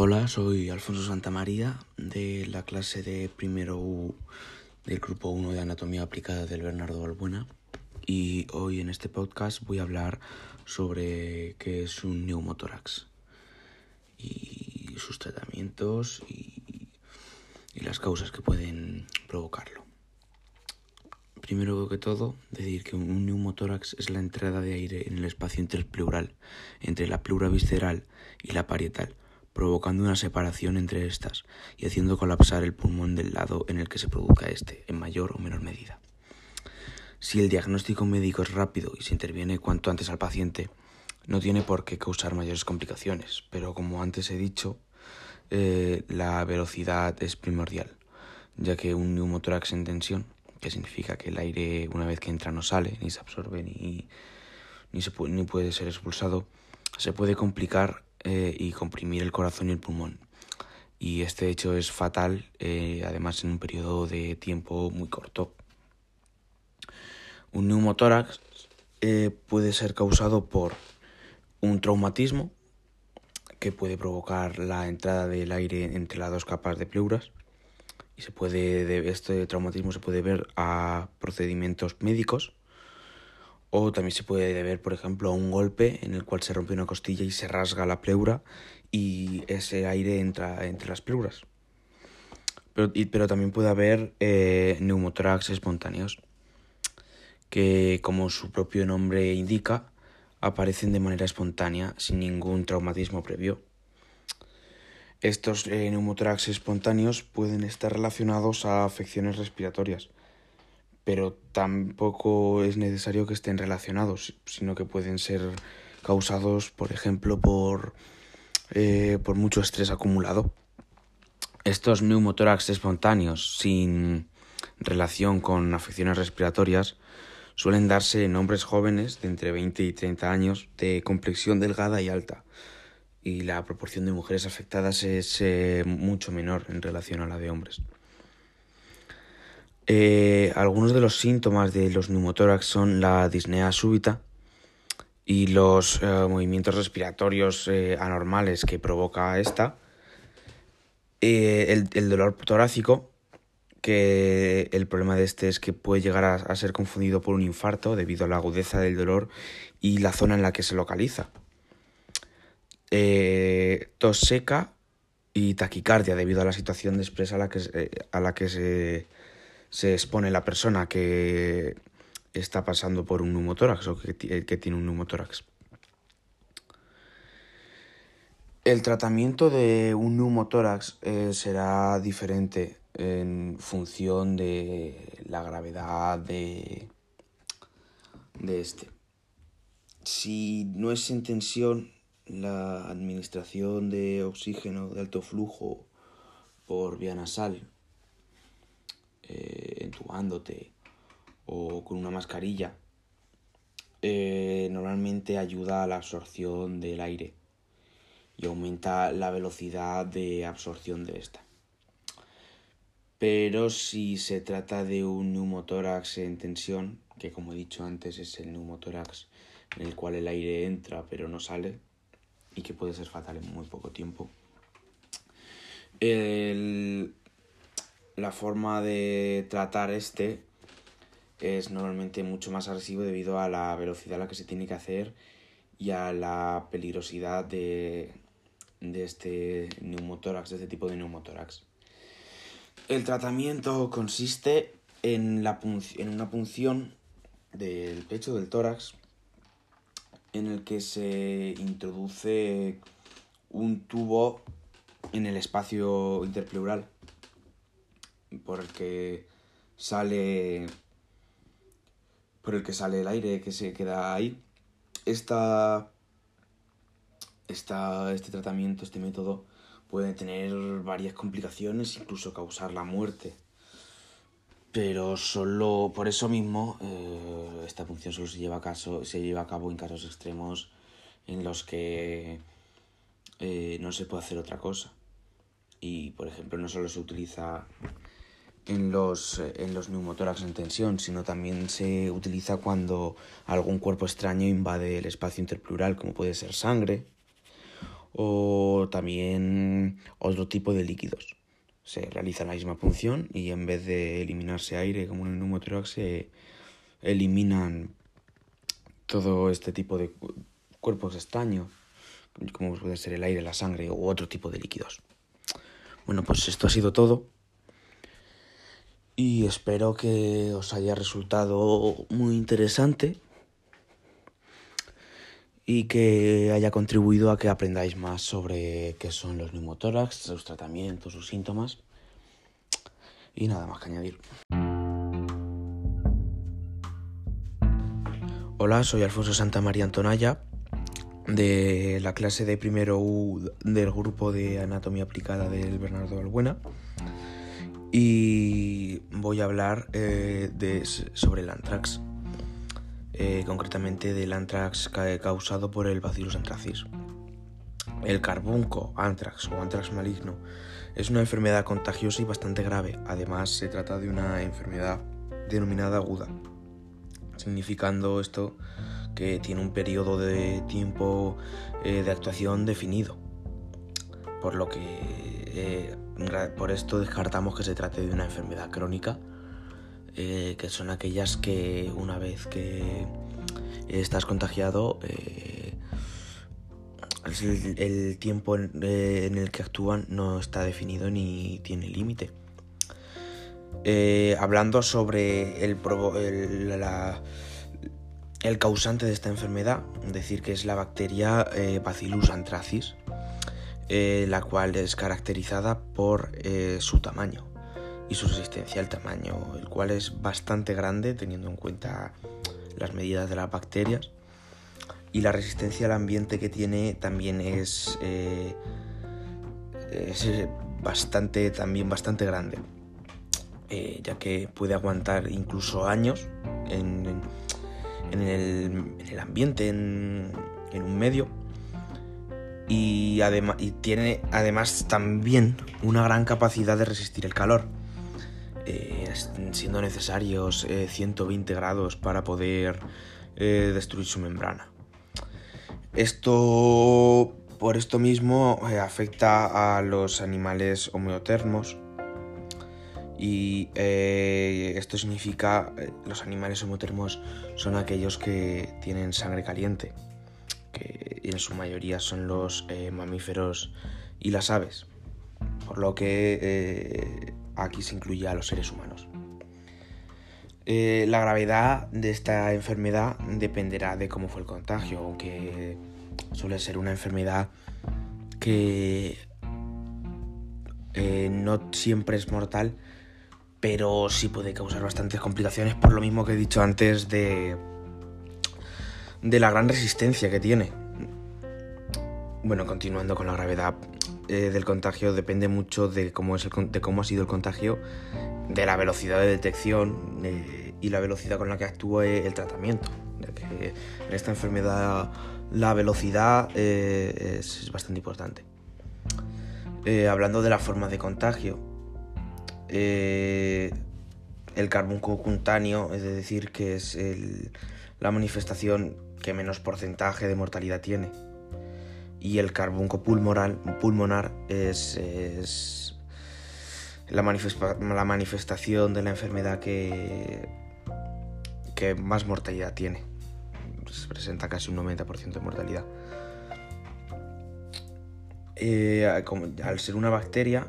Hola, soy Alfonso Santamaría de la clase de primero U del grupo 1 de Anatomía Aplicada del Bernardo Balbuena y hoy en este podcast voy a hablar sobre qué es un neumotórax y sus tratamientos y, y las causas que pueden provocarlo. Primero que todo, decir que un neumotórax es la entrada de aire en el espacio interpleural entre la pleura visceral y la parietal, provocando una separación entre estas y haciendo colapsar el pulmón del lado en el que se produzca este, en mayor o menor medida. Si el diagnóstico médico es rápido y se interviene cuanto antes al paciente, no tiene por qué causar mayores complicaciones, pero como antes he dicho, eh, la velocidad es primordial, ya que un neumotórax en tensión que significa que el aire una vez que entra no sale, ni se absorbe, ni, ni, se ni puede ser expulsado, se puede complicar eh, y comprimir el corazón y el pulmón. Y este hecho es fatal, eh, además en un periodo de tiempo muy corto. Un neumotórax eh, puede ser causado por un traumatismo que puede provocar la entrada del aire entre las dos capas de pleuras y se puede este traumatismo se puede ver a procedimientos médicos o también se puede deber, por ejemplo, a un golpe en el cual se rompe una costilla y se rasga la pleura y ese aire entra entre las pleuras. Pero, pero también puede haber eh, neumotórax espontáneos, que como su propio nombre indica, aparecen de manera espontánea, sin ningún traumatismo previo. Estos eh, neumotórax espontáneos pueden estar relacionados a afecciones respiratorias, pero tampoco es necesario que estén relacionados, sino que pueden ser causados, por ejemplo, por, eh, por mucho estrés acumulado. Estos neumotórax espontáneos sin relación con afecciones respiratorias suelen darse en hombres jóvenes de entre 20 y 30 años de complexión delgada y alta, y la proporción de mujeres afectadas es eh, mucho menor en relación a la de hombres. Eh, algunos de los síntomas de los neumotórax son la disnea súbita y los eh, movimientos respiratorios anormales que provoca esta, el, dolor torácico, que el problema de este es que puede llegar a ser confundido por un infarto debido a la agudeza del dolor y la zona en la que se localiza. Eh, tos seca y taquicardia debido a la situación de estrés a la que, eh, a la que se, se, expone la persona que está pasando por un neumotórax o que, que tiene un neumotórax. El tratamiento de un neumotórax eh, será diferente en función de la gravedad de, de este. Si no es en tensión, la administración de oxígeno de alto flujo por vía nasal, eh, entubándote o con una mascarilla, eh, normalmente ayuda a la absorción del aire y aumenta la velocidad de absorción de esta. Pero si se trata de un neumotórax en tensión, que como he dicho antes es el neumotórax en el cual el aire entra pero no sale, y que puede ser fatal en muy poco tiempo. La forma de tratar este es normalmente mucho más agresivo debido a la velocidad a la que se tiene que hacer y a la peligrosidad de, de este neumotórax, de este tipo de neumotórax. El tratamiento consiste en, la en una punción del pecho del tórax en el que se introduce un tubo en el espacio interpleural por el que sale por el que sale el aire que se queda ahí. Esta, esta, este tratamiento, este método puede tener varias complicaciones, incluso causar la muerte pero solo por eso mismo eh, esta función solo se lleva, a caso, se lleva a cabo en casos extremos en los que eh, no se puede hacer otra cosa. Y, por ejemplo, no solo se utiliza en los, en los neumotórax en tensión, sino también se utiliza cuando algún cuerpo extraño invade el espacio interpleural, como puede ser sangre, o también otro tipo de líquidos. Se realiza la misma función y en vez de eliminarse aire como en el neumotórax se eliminan todo este tipo de cuerpos extraños, como puede ser el aire, la sangre u otro tipo de líquidos. Bueno, pues esto ha sido todo. Y espero que os haya resultado muy interesante y que haya contribuido a que aprendáis más sobre qué son los neumotórax, sus tratamientos, sus síntomas. Y nada más que añadir. Hola, soy Alfonso Santa María Antonaya de la clase de primero U del grupo de anatomía aplicada del Bernardo Balbuena y voy a hablar eh, de, sobre el antrax, eh, concretamente del antrax causado por el Bacillus anthracis. El carbunco antrax o antrax maligno es una enfermedad contagiosa y bastante grave. Además, se trata de una enfermedad denominada aguda, significando esto que tiene un periodo de tiempo eh, de actuación definido, por lo que eh, por esto descartamos que se trate de una enfermedad crónica, eh, que son aquellas que una vez que estás contagiado, el, tiempo en, el que actúan no está definido ni tiene límite. hablando sobre el, el la, el causante de esta enfermedad, decir que es la bacteria eh, Bacillus anthracis, eh, la cual es caracterizada por eh, su tamaño y su resistencia al tamaño, el cual es bastante grande teniendo en cuenta las medidas de las bacterias y la resistencia al ambiente que tiene también es, es bastante también bastante grande ya que puede aguantar incluso años en el, ambiente, en, un medio. Y, tiene además también una gran capacidad de resistir el calor, eh, siendo necesarios 120 eh, grados para poder eh, destruir su membrana. Esto, por esto mismo, afecta a los animales homeotermos, y esto significa los animales homotermos son aquellos que tienen sangre caliente, que en su mayoría son los eh, mamíferos y las aves, por lo que aquí se incluye a los seres humanos. la gravedad de esta enfermedad dependerá de cómo fue el contagio, aunque suele ser una enfermedad que no siempre es mortal, pero sí puede causar bastantes complicaciones por lo mismo que he dicho antes de, de la gran resistencia que tiene. Bueno, continuando con la gravedad eh, del contagio, depende mucho de cómo, es de cómo ha sido el contagio, de la velocidad de detección eh, y la velocidad con la que actúe el tratamiento. que en esta enfermedad la velocidad eh, es, bastante importante. hablando de la forma de contagio, eh, el carbunco cutáneo, es decir, que es la manifestación que menos porcentaje de mortalidad tiene. Y el carbunco pulmonar, pulmonar es, la, manifestación de la enfermedad que, que más mortalidad tiene. Se presenta casi un 90% de mortalidad. Eh, al ser una bacteria,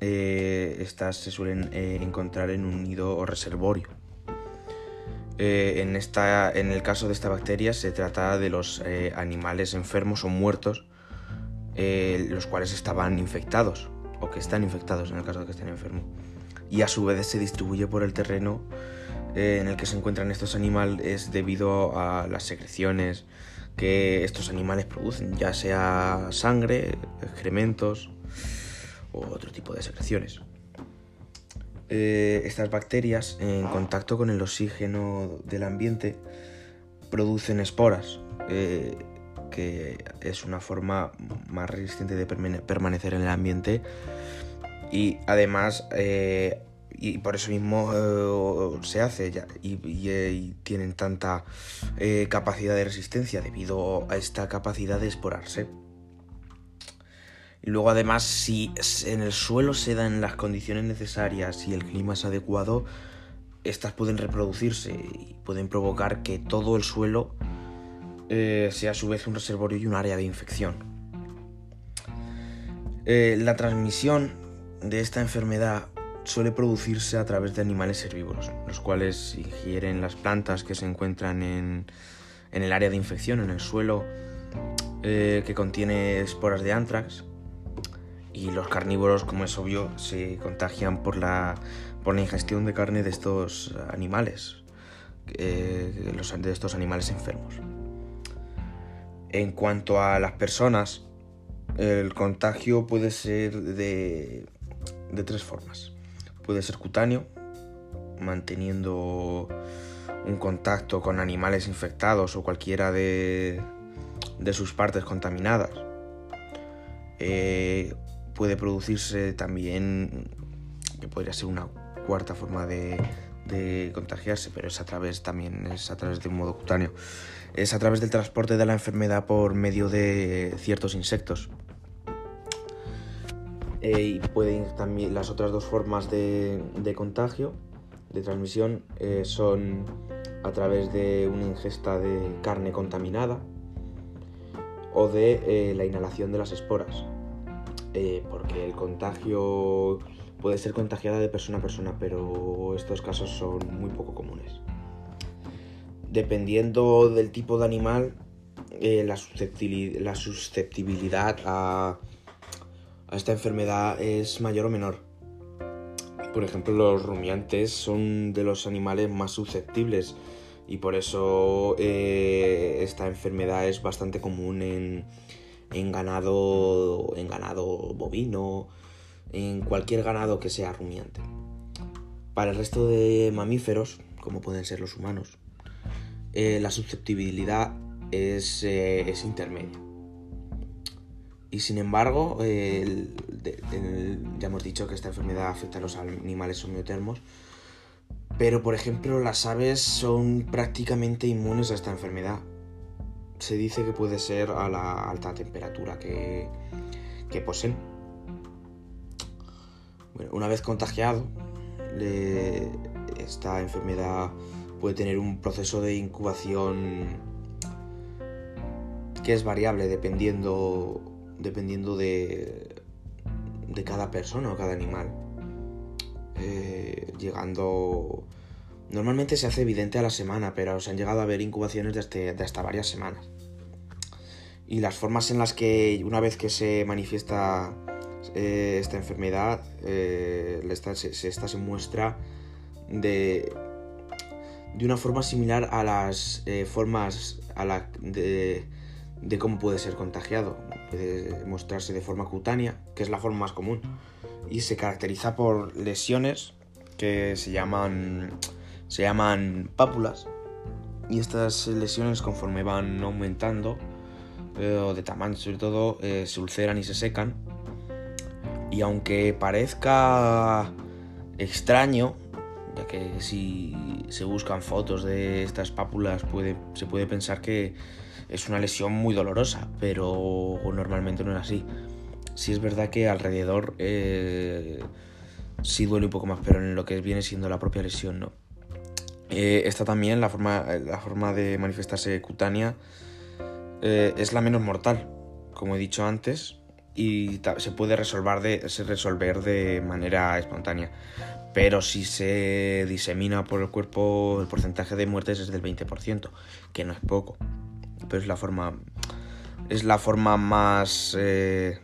eh, estas se suelen eh, encontrar en un nido o reservorio. Eh, en, esta, en el caso de esta bacteria se trata de los animales enfermos o muertos, los cuales estaban infectados o que están infectados en el caso de que estén enfermos. Y a su vez se distribuye por el terreno en el que se encuentran estos animales debido a las secreciones que estos animales producen, ya sea sangre, excrementos, o otro tipo de secreciones. Eh, estas bacterias, en contacto con el oxígeno del ambiente, producen esporas, eh, que es una forma más resistente de permanecer en el ambiente y además eh, y por eso mismo se hace y, tienen tanta capacidad de resistencia debido a esta capacidad de esporarse. Y luego además si en el suelo se dan las condiciones necesarias y el clima es adecuado, estas pueden reproducirse y pueden provocar que todo el suelo eh, sea a su vez un reservorio y un área de infección. Eh, la transmisión de esta enfermedad suele producirse a través de animales herbívoros, los cuales ingieren las plantas que se encuentran en, el área de infección, en el suelo eh, que contiene esporas de anthrax. Y los carnívoros, como es obvio, se contagian por la, por la ingestión de carne de estos animales, eh, de estos animales enfermos. En cuanto a las personas, el contagio puede ser de tres formas puede ser cutáneo, manteniendo un contacto con animales infectados o cualquiera de, sus partes contaminadas. Eh, puede producirse también, que podría ser una cuarta forma de, contagiarse, pero es a través también es a través de un modo cutáneo. Es a través del transporte de la enfermedad por medio de ciertos insectos. Eh, y pueden también las otras dos formas de, contagio, de transmisión, eh, son a través de una ingesta de carne contaminada o de eh, la inhalación de las esporas. Porque el contagio puede ser contagiada de persona a persona, pero estos casos son muy poco comunes. Dependiendo del tipo de animal, la susceptibilidad a a esta enfermedad es mayor o menor. Por ejemplo, los rumiantes son de los animales más susceptibles y por eso eh, esta enfermedad es bastante común en, en, ganado, en ganado bovino, en cualquier ganado que sea rumiante. Para el resto de mamíferos, como pueden ser los humanos, eh, la susceptibilidad es, eh, es intermedia. Y sin embargo, ya hemos dicho que esta enfermedad afecta a los animales homeotermos, pero por ejemplo las aves son prácticamente inmunes a esta enfermedad. Se dice que puede ser a la alta temperatura que, poseen. una vez contagiado, esta enfermedad puede tener un proceso de incubación que es variable dependiendo dependiendo de, de cada persona o cada animal. Eh, llegando... Normalmente se hace evidente a la semana, pero se han llegado a ver incubaciones de, hasta varias semanas. Y las formas en las que una vez que se manifiesta eh, esta enfermedad, eh, esta, se, se muestra de, de una forma similar a las formas a la de, de cómo puede ser contagiado. Puede mostrarse de forma cutánea, que es la forma más común, y se caracteriza por lesiones que se llaman, se llaman pápulas. Y estas lesiones conforme van aumentando eh, de tamaño sobre todo eh, se ulceran y se secan. Y aunque parezca extraño, ya que si se buscan fotos de estas pápulas puede, se puede pensar que es una lesión muy dolorosa, pero normalmente no es así. Sí es verdad que alrededor eh, sí duele un poco más, pero en lo que viene siendo la propia lesión no. Eh, esta también, la forma, la forma de manifestarse cutánea, eh, es la menos mortal, como he dicho antes, y se puede resolver de, resolver de manera espontánea. Pero si se disemina por el cuerpo, el porcentaje de muertes es del 20%, que no es poco pero es la forma, es la forma más, eh,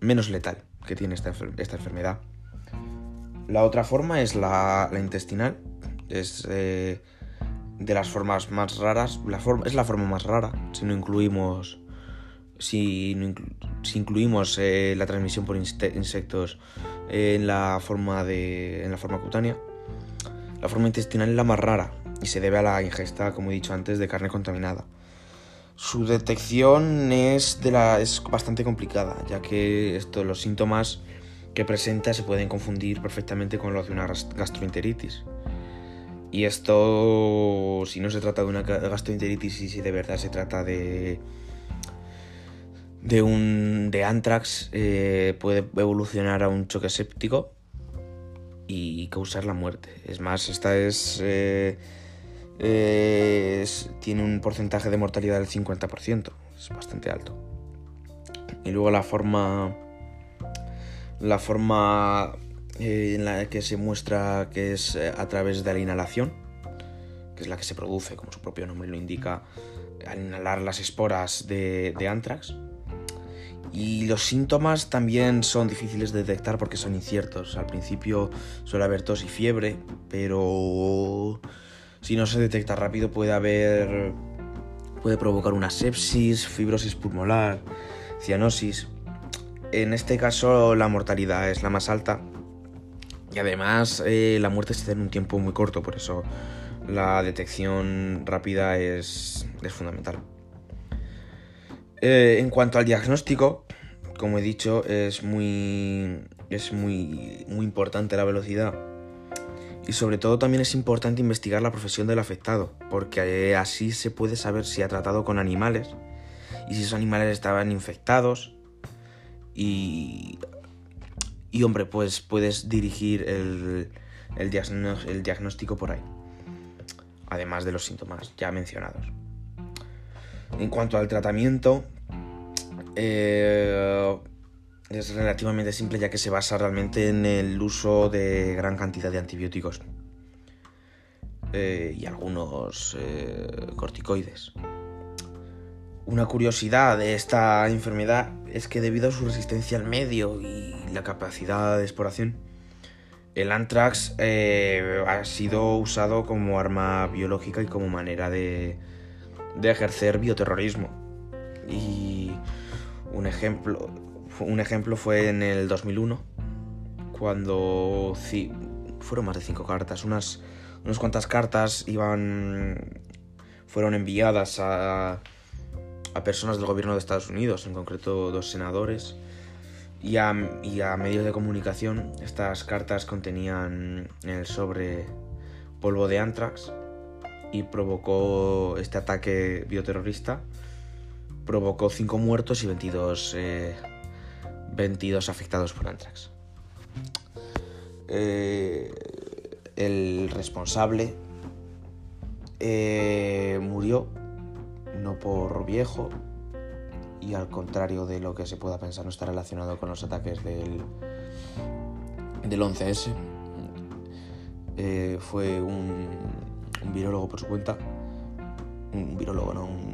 menos letal que tiene esta, esta, enfermedad. La otra forma es la, intestinal, es eh, de las formas más raras, la forma, es la forma más rara, si no incluimos, si, si incluimos eh, la transmisión por insectos en la forma de, en la forma cutánea. La forma intestinal es la más rara y se debe a la ingesta, como he dicho antes, de carne contaminada. Su detección es, de la, es bastante complicada, ya que esto, los síntomas que presenta se pueden confundir perfectamente con los de una gastroenteritis. Y esto, si no se trata de una gastroenteritis y si de verdad se trata de, de un de anthrax eh, puede evolucionar a un choque séptico y causar la muerte. Es más, esta es, eh, tiene un porcentaje de mortalidad del 50%, es bastante alto. Y luego la forma la forma eh, en la que se muestra que es eh, a través de la inhalación, que es la que se produce, como su propio nombre lo indica, al inhalar las esporas de, de anthrax. Y los síntomas también son difíciles de detectar porque son inciertos. Al principio suele haber tos y fiebre, pero si no se detecta rápido puede haber puede provocar una sepsis, fibrosis pulmonar, cianosis. En este caso la mortalidad es la más alta y además eh, la muerte se da en un tiempo muy corto, por eso la detección rápida es, fundamental. Eh, en cuanto al diagnóstico, como he dicho, es muy, es muy, muy importante la velocidad. Y sobre todo también es importante investigar la profesión del afectado, porque eh, así se puede saber si ha tratado con animales y si esos animales estaban infectados y y hombre, pues puedes dirigir el, el, diagnóstico por ahí. Además de los síntomas ya mencionados. En cuanto al tratamiento, eh, es relativamente simple ya que se basa realmente en el uso de gran cantidad de antibióticos eh, y algunos eh, corticoides. Una curiosidad de esta enfermedad es que debido a su resistencia al medio y la capacidad de exploración, el anthrax eh, ha sido usado como arma biológica y como manera de, de ejercer bioterrorismo. Y un ejemplo, un ejemplo fue en el 2001, cuando fueron más de cinco cartas, unas, unas cuantas cartas iban, fueron enviadas a a personas del gobierno de Estados Unidos, en concreto dos senadores, y a, medios de comunicación. Estas cartas contenían el sobre polvo de anthrax y provocó este ataque bioterrorista. Provocó 5 muertos y 22, 22 eh, afectados por anthrax. Eh, el responsable eh, murió no por viejo y al contrario de lo que se pueda pensar no está relacionado con los ataques del, del 11S. Eh, fue un, un, virólogo por su cuenta, un virólogo, no, un